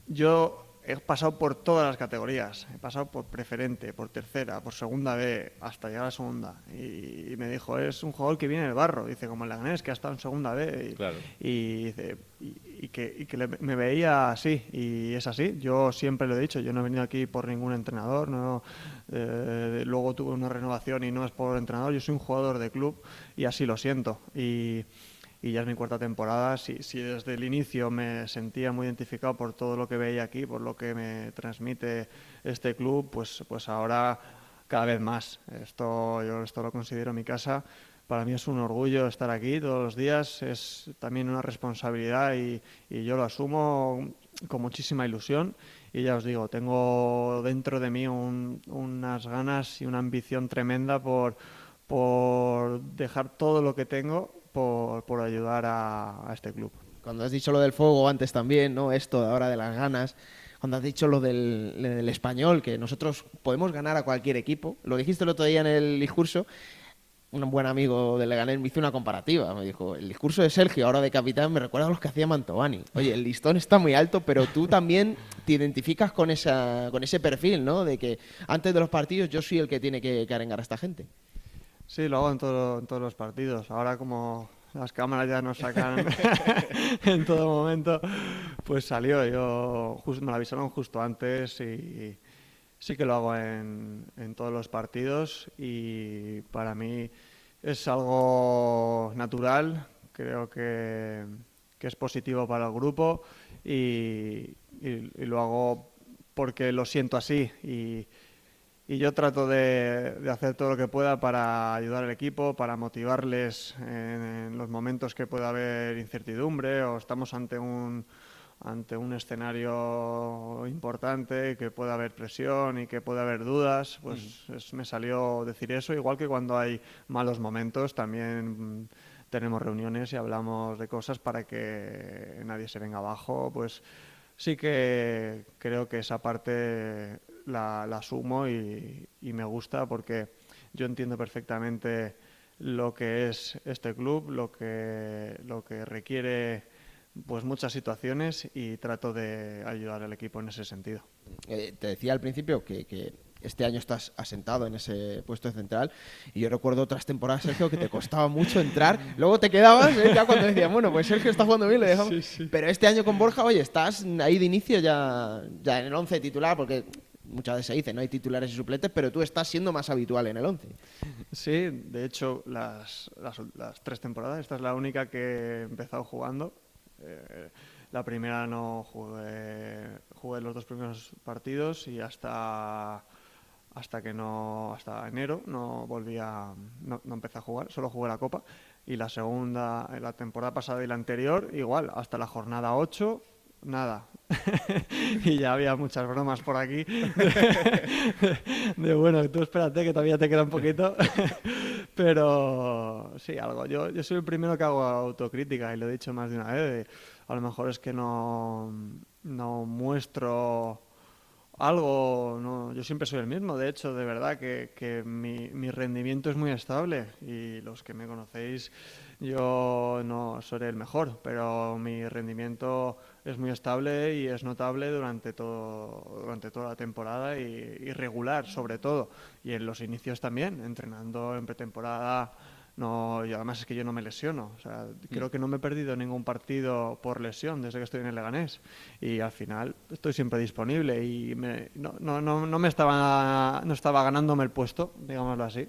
yo he pasado por todas las categorías. He pasado por preferente, por tercera, por segunda B, hasta llegar a segunda. Y, y me dijo, es un jugador que viene del barro. Dice, como el Leganés, que ha estado en segunda B. Y, Claro. y, dice, y, y que, y que le- me veía así. Y es así. Yo siempre lo he dicho. Yo no he venido aquí por ningún entrenador. No, eh, luego tuve una renovación y no es por entrenador. Yo soy un jugador de club y así lo siento. Y y ya es mi cuarta temporada. Si, si desde el inicio me sentía muy identificado por todo lo que veía aquí, por lo que me transmite este club, pues, pues ahora cada vez más. Esto, yo esto lo considero mi casa. Para mí es un orgullo estar aquí todos los días, es también una responsabilidad y, y yo lo asumo con muchísima ilusión. Y ya os digo, tengo dentro de mí un- unas ganas y una ambición tremenda por, por dejar todo lo que tengo por, por ayudar a, a este club. Cuando has dicho lo del fuego antes también, ¿no? Esto de ahora de las ganas. Cuando has dicho lo del, del español, que nosotros podemos ganar a cualquier equipo. Lo dijiste el otro día en el discurso. Un buen amigo de Leganés me hizo una comparativa. Me dijo, el discurso de Sergio, ahora de capitán, me recuerda a los que hacía Mantovani. Oye, el listón está muy alto, pero tú también te identificas con, esa, con ese perfil, ¿no? De que antes de los partidos yo soy el que tiene que, que arengar a esta gente. Sí, lo hago en, todo- en todos los partidos. Ahora como las cámaras ya nos sacan [laughs] [laughs] en todo momento, pues salió. Yo jus- me lo avisaron justo antes y sí que lo hago en, en todos los partidos y para mí es algo natural. Creo que, que es positivo para el grupo y, y- y lo hago porque lo siento así y, y yo trato de, de hacer todo lo que pueda para ayudar al equipo, para motivarles en, en los momentos que pueda haber incertidumbre o estamos ante un ante un escenario importante, que pueda haber presión y que pueda haber dudas, pues es- me salió decir eso, igual que cuando hay malos momentos también tenemos reuniones y hablamos de cosas para que nadie se venga abajo, pues sí que creo que esa parte la, la asumo y, y me gusta porque yo entiendo perfectamente lo que es este club, lo que, lo que requiere pues muchas situaciones y trato de ayudar al equipo en ese sentido. Eh, te decía al principio que, que este año estás asentado en ese puesto de central y yo recuerdo otras temporadas, Sergio, que te costaba mucho entrar. Luego te quedabas, ¿eh? ya cuando decían, bueno, pues Sergio está jugando bien, le dejamos. Pero este año con Borja, oye, estás ahí de inicio ya, ya en el 11 titular, porque muchas veces se dice, no hay titulares y suplentes, pero tú estás siendo más habitual en el 11. Sí, de hecho, las, las, tres temporadas, esta es la única que he empezado jugando. Eh, la primera no jugué, los dos primeros partidos y hasta hasta que no hasta enero no volví a no, no empecé a jugar, solo jugué la Copa y la segunda, la temporada pasada y la anterior igual, hasta la jornada 8 nada. [laughs] y ya había muchas bromas por aquí. De, [laughs] de, bueno, tú espérate que todavía te queda un poquito. [laughs] Pero sí, algo. Yo, yo soy el primero que hago autocrítica y lo he dicho más de una vez. a lo mejor es que no, no muestro algo, no, yo siempre soy el mismo, de hecho, de verdad que, que mi, mi, rendimiento es muy estable y los que me conocéis, yo no seré el mejor, pero mi rendimiento es muy estable y es notable durante, todo, durante toda la temporada y, y regular sobre todo, y en los inicios también, entrenando en pretemporada. No, y además es que yo no me lesiono. O sea, creo que no me he perdido ningún partido por lesión desde que estoy en el Leganés. Y al final estoy siempre disponible y me, no, no, no, no, me estaba, no estaba ganándome el puesto, digámoslo así.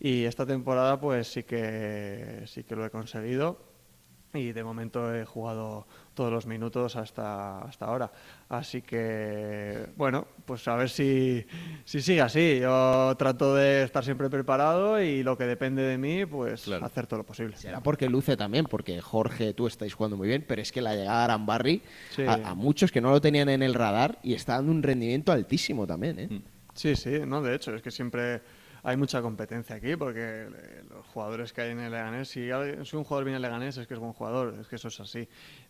Y esta temporada pues sí que, sí que lo he conseguido y de momento he jugado todos los minutos hasta, hasta ahora. Así que, bueno, pues a ver si, si sigue así. Yo trato de estar siempre preparado y lo que depende de mí, pues hacer todo lo posible. Será porque luce también, porque Jorge, tú estáis jugando muy bien, pero es que la llegada de Arambarri a, a, muchos que no lo tenían en el radar y está dando un rendimiento altísimo también. ¿eh? Sí, sí, no, de hecho, es que siempre hay mucha competencia aquí porque eh, los jugadores que hay en el Leganés, si, un jugador viene al Leganés es que es buen jugador, es que eso es así.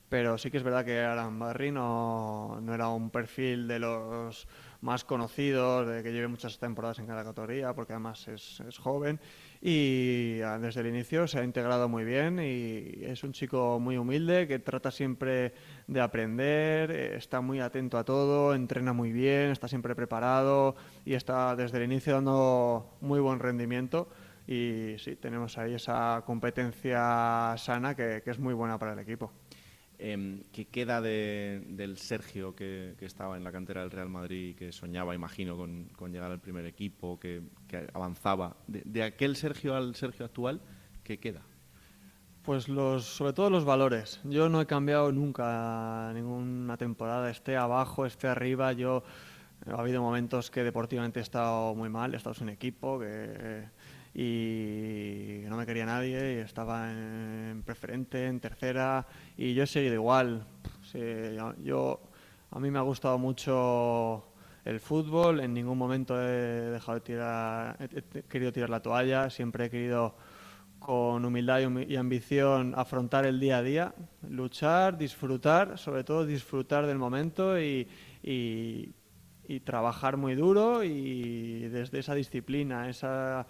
Pero sí que es verdad que Aran Barry no, no era un perfil de los más conocidos, de que lleve muchas temporadas en cada categoría, porque además es, es, joven y ah, desde el inicio se ha integrado muy bien y es un chico muy humilde que trata siempre de aprender, eh, está muy atento a todo, entrena muy bien, está siempre preparado y está desde el inicio dando muy buen rendimiento y sí, tenemos ahí esa competencia sana que, que es muy buena para el equipo. Eh, ¿Qué queda de, del Sergio que, que, estaba en la cantera del Real Madrid, que soñaba, imagino, con, con llegar al primer equipo, que, que avanzaba? De, de, aquel Sergio al Sergio actual, ¿qué queda? Pues los, sobre todo los valores. Yo no he cambiado nunca ninguna temporada, esté abajo, esté arriba. Yo ha habido momentos que deportivamente he estado muy mal, he estado sin equipo, que y no me quería nadie y estaba en preferente, en tercera y yo he seguido igual. Sí, yo, a mí me ha gustado mucho el fútbol, en ningún momento he dejado de tirar, he querido tirar la toalla, siempre he querido con humildad y ambición afrontar el día a día, luchar, disfrutar, sobre todo disfrutar del momento y, y, y trabajar muy duro y desde esa disciplina, esa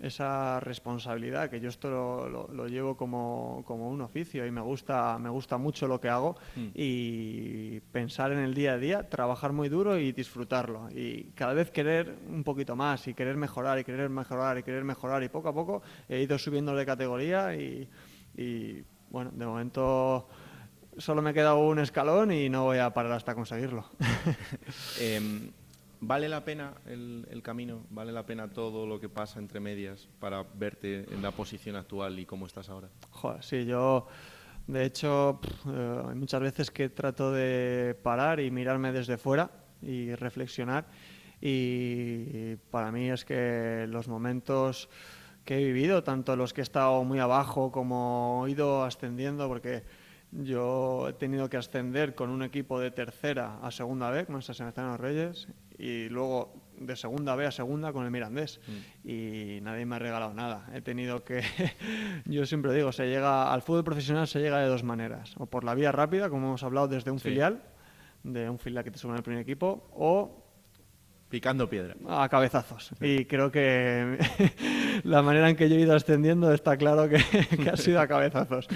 esa responsabilidad, que yo esto lo, lo, lo llevo como, como, un oficio y me gusta, me gusta mucho lo que hago mm. y pensar en el día a día, trabajar muy duro y disfrutarlo. Y cada vez querer un poquito más y querer mejorar y querer mejorar y querer mejorar y poco a poco he ido subiendo de categoría y, y bueno, de momento solo me queda un escalón y no voy a parar hasta conseguirlo. [laughs] eh, ¿Vale la pena el, el, camino? ¿Vale la pena todo lo que pasa entre medias para verte en la posición actual y cómo estás ahora? Joder, sí, yo de hecho eh, muchas veces que trato de parar y mirarme desde fuera y reflexionar y para mí es que los momentos que he vivido, tanto los que he estado muy abajo como he ido ascendiendo, porque yo he tenido que ascender con un equipo de tercera a segunda B, con el Sebastián Reyes, y luego de segunda B a segunda con el Mirandés. Mm. Y nadie me ha regalado nada. He tenido que. [laughs] yo siempre digo, se llega al fútbol profesional se llega de dos maneras: o por la vía rápida, como hemos hablado, desde un sí. filial, de un filial que te sube en el primer equipo, o Picando piedra. A cabezazos. Y creo que [laughs] la manera en que yo he ido ascendiendo está claro que, [laughs] que, ha sido a cabezazos.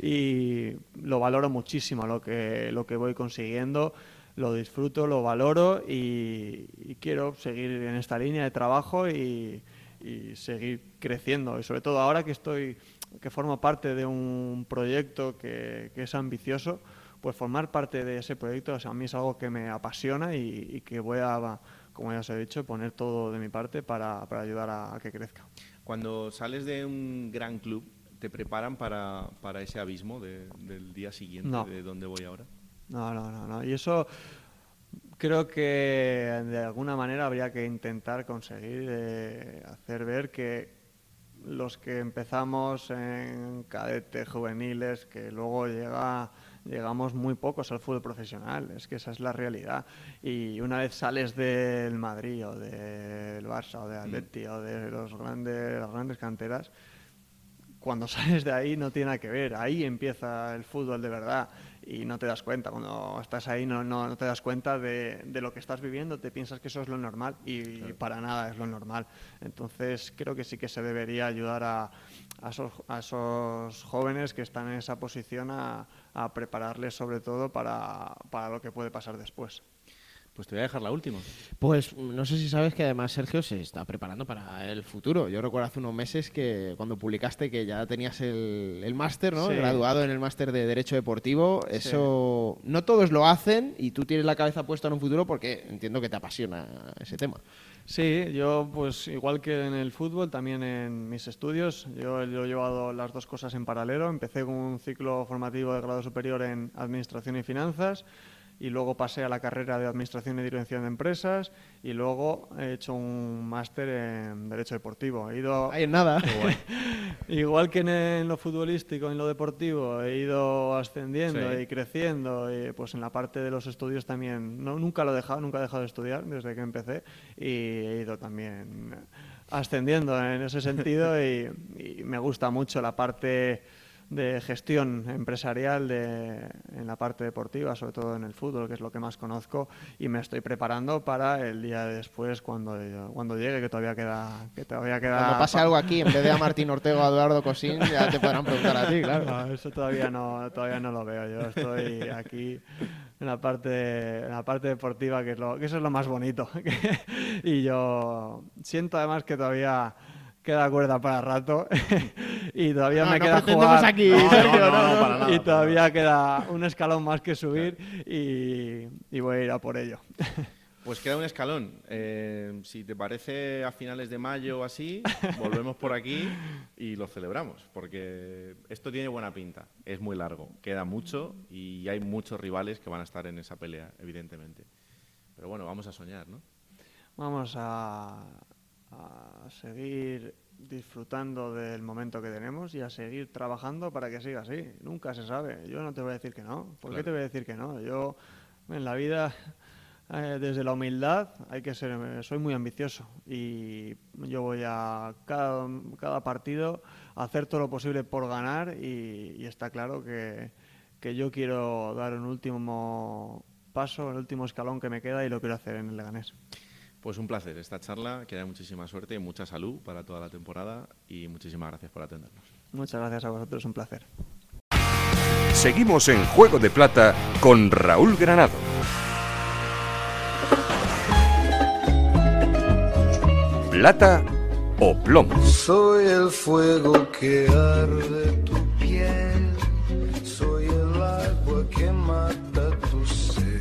Y lo valoro muchísimo lo que, lo que voy consiguiendo, lo disfruto, lo valoro y, y quiero seguir en esta línea de trabajo y, y, seguir creciendo. Y sobre todo ahora que estoy, que formo parte de un proyecto que, que es ambicioso, pues formar parte de ese proyecto o sea, a mí es algo que me apasiona y, y que voy a como ya os he dicho, poner todo de mi parte para, para ayudar a, a, que crezca. Cuando sales de un gran club, ¿te preparan para, para ese abismo de, del día siguiente, no. de dónde voy ahora? No, no, no, no. Y eso creo que de alguna manera habría que intentar conseguir eh, hacer ver que los que empezamos en cadetes juveniles, que luego llega llegamos muy pocos al fútbol profesional, es que esa es la realidad. Y una vez sales del Madrid o del Barça o de Atleti mm. o de los grandes, las grandes canteras, cuando [laughs] sales de ahí no tiene nada que ver, ahí empieza el fútbol de verdad y no te das cuenta, cuando estás ahí no, no, no te das cuenta de, de, lo que estás viviendo, te piensas que eso es lo normal y, claro. y, para nada es lo normal. Entonces creo que sí que se debería ayudar a, a, esos, a esos jóvenes que están en esa posición a, a prepararles sobre todo para, para lo que puede pasar después. Pues te voy a dejar la última. Pues no sé si sabes que además Sergio se está preparando para el futuro. Yo recuerdo hace unos meses que cuando publicaste que ya tenías el, el máster, ¿no? Sí. Graduado en el máster de Derecho Deportivo. Eso no todos lo hacen y tú tienes la cabeza puesta en un futuro porque entiendo que te apasiona ese tema. Sí, yo pues igual que en el fútbol, también en mis estudios, yo, yo he llevado las dos cosas en paralelo. Empecé con un ciclo formativo de grado superior en Administración y Finanzas y luego pasé a la carrera de Administración y Dirección de Empresas y luego he hecho un máster en Derecho Deportivo. He ido... Ahí en nada. [laughs] Igual que en, en lo futbolístico, en lo deportivo, he ido ascendiendo Sí. y creciendo, y pues en la parte de los estudios también, no, nunca lo he dejado, nunca he dejado de estudiar desde que empecé y he ido también ascendiendo en ese sentido [laughs] y, y me gusta mucho la parte de gestión empresarial de, en la parte deportiva, sobre todo en el fútbol, que es lo que más conozco, y me estoy preparando para el día de después cuando, cuando llegue, que todavía queda, que todavía queda Cuando pase pa- algo aquí, en vez de a Martín Ortega o a Eduardo Cosín, ya te podrán preguntar a ti, claro. No, eso todavía no, todavía no lo veo. Yo estoy aquí en la parte, en la parte deportiva, que, es lo, que eso es lo más bonito. [laughs] y yo siento además que todavía queda cuerda para rato [laughs] y todavía No, me no queda jugar. aquí, No, Sergio, no, no, no, para nada, y para todavía queda un escalón más que subir y, y voy a ir a por ello. Pues queda un escalón. Eh, si te parece a finales de mayo o así, volvemos por aquí y lo celebramos, porque esto tiene buena pinta. Es muy largo, queda mucho y hay muchos rivales que van a estar en esa pelea, evidentemente. Pero bueno, vamos a soñar, ¿no? Vamos a, a seguir disfrutando del momento que tenemos y a seguir trabajando para que siga así. Nunca se sabe. Yo no te voy a decir que no. ¿Por qué te voy a decir que no? Yo en la vida, eh, desde la humildad, hay que ser, eh, soy muy ambicioso y yo voy a cada, cada partido a hacer todo lo posible por ganar y, y está claro que, que yo quiero dar un último paso, el último escalón que me queda y lo quiero hacer en el Leganés. Pues un placer esta charla, que haya muchísima suerte y mucha salud para toda la temporada y muchísimas gracias por atendernos. Muchas gracias a vosotros, un placer. Seguimos en Juego de Plata con Raúl Granado. Plata o plomo. Soy el fuego que arde tu piel, soy el agua que mata tu sed.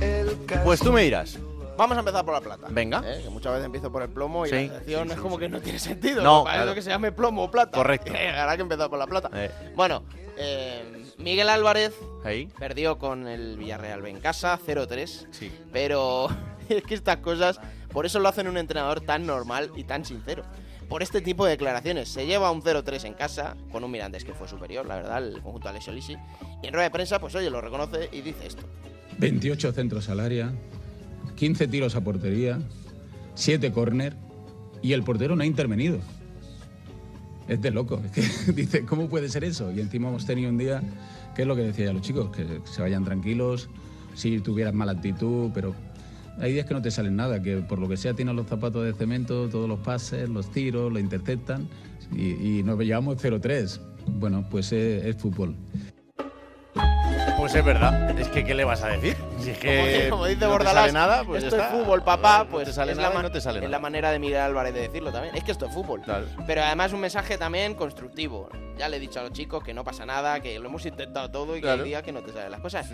El Pues tú me dirás. Vamos a empezar por la plata. Venga. ¿eh? Que muchas veces empiezo por el plomo y Sí, la sección sí, es sí, como sí. que no tiene sentido. No, Para claro. eso que se llame plomo o plata. Correcto. [laughs] Habrá que empezar por la plata. Eh. Bueno, eh, Miguel Álvarez perdió con el Villarreal B en casa 0-3. Sí. Pero [laughs] es que estas cosas, por eso lo hacen un entrenador tan normal y tan sincero. Por este tipo de declaraciones. Se lleva un 0-3 en casa con un Mirandés que fue superior, la verdad, el conjunto Alessio Lisi. Y en rueda de prensa, pues oye, lo reconoce y dice esto. 28 centros al área, 15 tiros a portería, 7 córner y el portero no ha intervenido. Es de loco. Es que [laughs] dice, ¿cómo puede ser eso? Y encima hemos tenido un día, que es lo que decía los chicos, que se vayan tranquilos, si tuvieras mala actitud, pero hay días que no te salen nada, que por lo que sea tienen los zapatos de cemento, todos los pases, los tiros, lo interceptan y, nos llevamos 0-3. Bueno, pues es, es fútbol. Pues es verdad. Es que, ¿qué le vas a decir? Si es que como dice no te Bordalás, sale nada, pues esto es está. fútbol, papá, No pues te sale es, nada la y no te sale es nada. la manera de Miguel Álvarez de decirlo también. Es que esto es fútbol. Pero además un mensaje también constructivo. Ya le he dicho a los chicos que no pasa nada, que lo hemos intentado todo y que Claro. hay días que no te salen las cosas.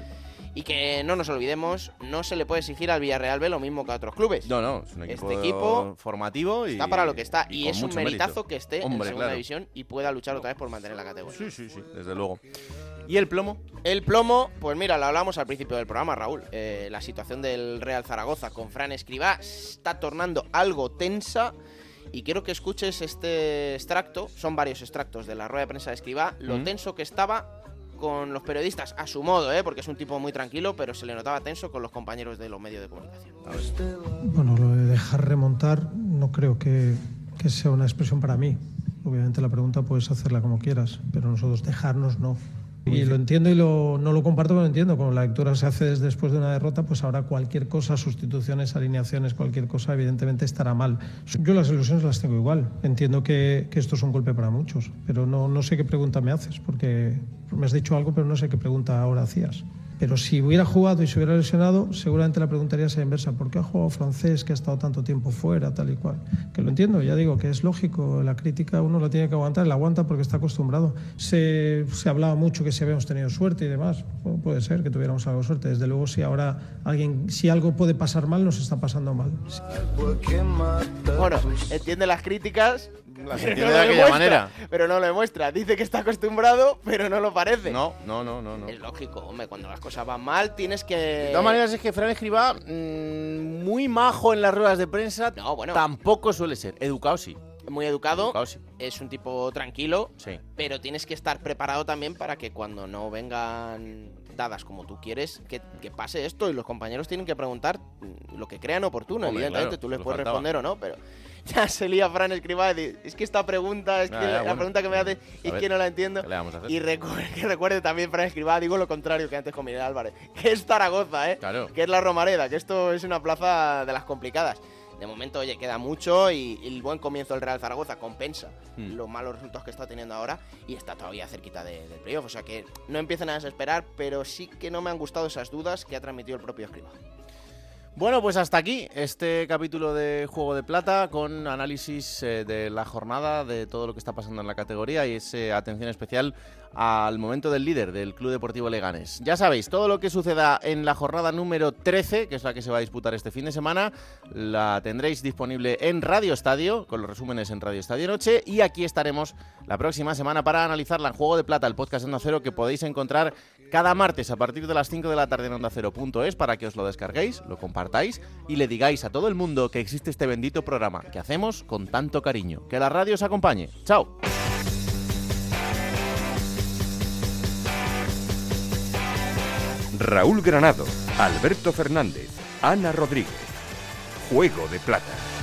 Y que no nos olvidemos, no se le puede exigir al Villarreal B lo mismo que a otros clubes. No, no, es un equipo, Este equipo formativo y está para lo que está. Y, con es un meritazo mérito. que esté en Hombre, segunda claro. división y pueda luchar otra vez por mantener la categoría. Sí, sí, sí, desde luego. ¿Y el plomo? El plomo, pues mira, lo hablamos al principio del programa, Raúl. Eh, la situación del Real Zaragoza con Fran Escribá está tornando algo tensa. Y quiero que escuches este extracto, son varios extractos de la rueda de prensa de Escribá, lo Mm. tenso que estaba con los periodistas, a su modo, ¿eh? porque es un tipo muy tranquilo, pero se le notaba tenso con los compañeros de los medios de comunicación. Bueno, lo de dejar remontar no creo que, que sea una expresión para mí. Obviamente la pregunta puedes hacerla como quieras, pero nosotros dejarnos no. Y lo entiendo y lo, no lo comparto, pero lo entiendo. Como la lectura se hace después de una derrota, pues ahora cualquier cosa, sustituciones, alineaciones, cualquier cosa, evidentemente estará mal. Yo las ilusiones las tengo igual. Entiendo que, que esto es un golpe para muchos, pero no, no sé qué pregunta me haces, porque me has dicho algo, pero no sé qué pregunta ahora hacías. Pero si hubiera jugado y se hubiera lesionado, seguramente la preguntaría sería inversa. ¿Por qué ha jugado francés que ha estado tanto tiempo fuera, tal y cual? Que lo entiendo, ya digo, que es lógico. La crítica uno la tiene que aguantar, la aguanta porque está acostumbrado. Se, se hablaba mucho que si habíamos tenido suerte y demás. Bueno, puede ser que tuviéramos algo de suerte. Desde luego, si ahora alguien, si algo puede pasar mal, nos está pasando mal. Bueno, entiende las críticas. Las [laughs] pero entiende no de lo aquella demuestra, manera. Pero no lo demuestra. Dice que está acostumbrado, pero no lo parece. No, no, no, no. no. Es lógico, hombre, cuando las cosas van mal tienes que... De todas maneras, es que Fran Escribá, mm, muy majo en las ruedas de prensa, tampoco suele ser. Educado sí. Muy educado, Educado, sí. es un tipo tranquilo, Sí. pero tienes que estar preparado también para que cuando no vengan dadas como tú quieres, que, que pase esto y los compañeros tienen que preguntar mm, lo que crean oportuno. Hombre, Evidentemente, claro, tú les puedes faltaba. responder o no, pero [laughs] ya se lía Fran Escribá y dice, es que esta pregunta, es que Ah, ya, la bueno. pregunta que me hace es ver, que no la entiendo. Y recuerde, que recuerde también Fran Escribá, digo lo contrario que antes con Miguel Álvarez, [laughs] que es Zaragoza, ¿eh? Claro. que es la Romareda, que esto es una plaza de las complicadas. De momento, oye, queda mucho y, y el buen comienzo del Real Zaragoza compensa Hmm. los malos resultados que está teniendo ahora y está todavía cerquita de- del playoff. O sea que no empiecen a desesperar, pero sí que no me han gustado esas dudas que ha transmitido el propio escriba. Bueno, pues hasta aquí este capítulo de Juego de Plata con análisis eh, de la jornada, de todo lo que está pasando en la categoría y ese atención especial al momento del líder del Club Deportivo Leganes. Ya sabéis, todo lo que suceda en la jornada número 13, que es la que se va a disputar este fin de semana, la tendréis disponible en Radio Estadio, con los resúmenes en Radio Estadio Noche, y aquí estaremos la próxima semana para analizarla en Juego de Plata, el podcast de Onda Cero que podéis encontrar cada martes a partir de las 5 de la tarde en Onda Cero.es para que os lo descarguéis, lo compartáis y le digáis a todo el mundo que existe este bendito programa que hacemos con tanto cariño. Que la radio os acompañe. ¡Chao! Raúl Granado, Alberto Fernández, Ana Rodríguez. Juego de Plata.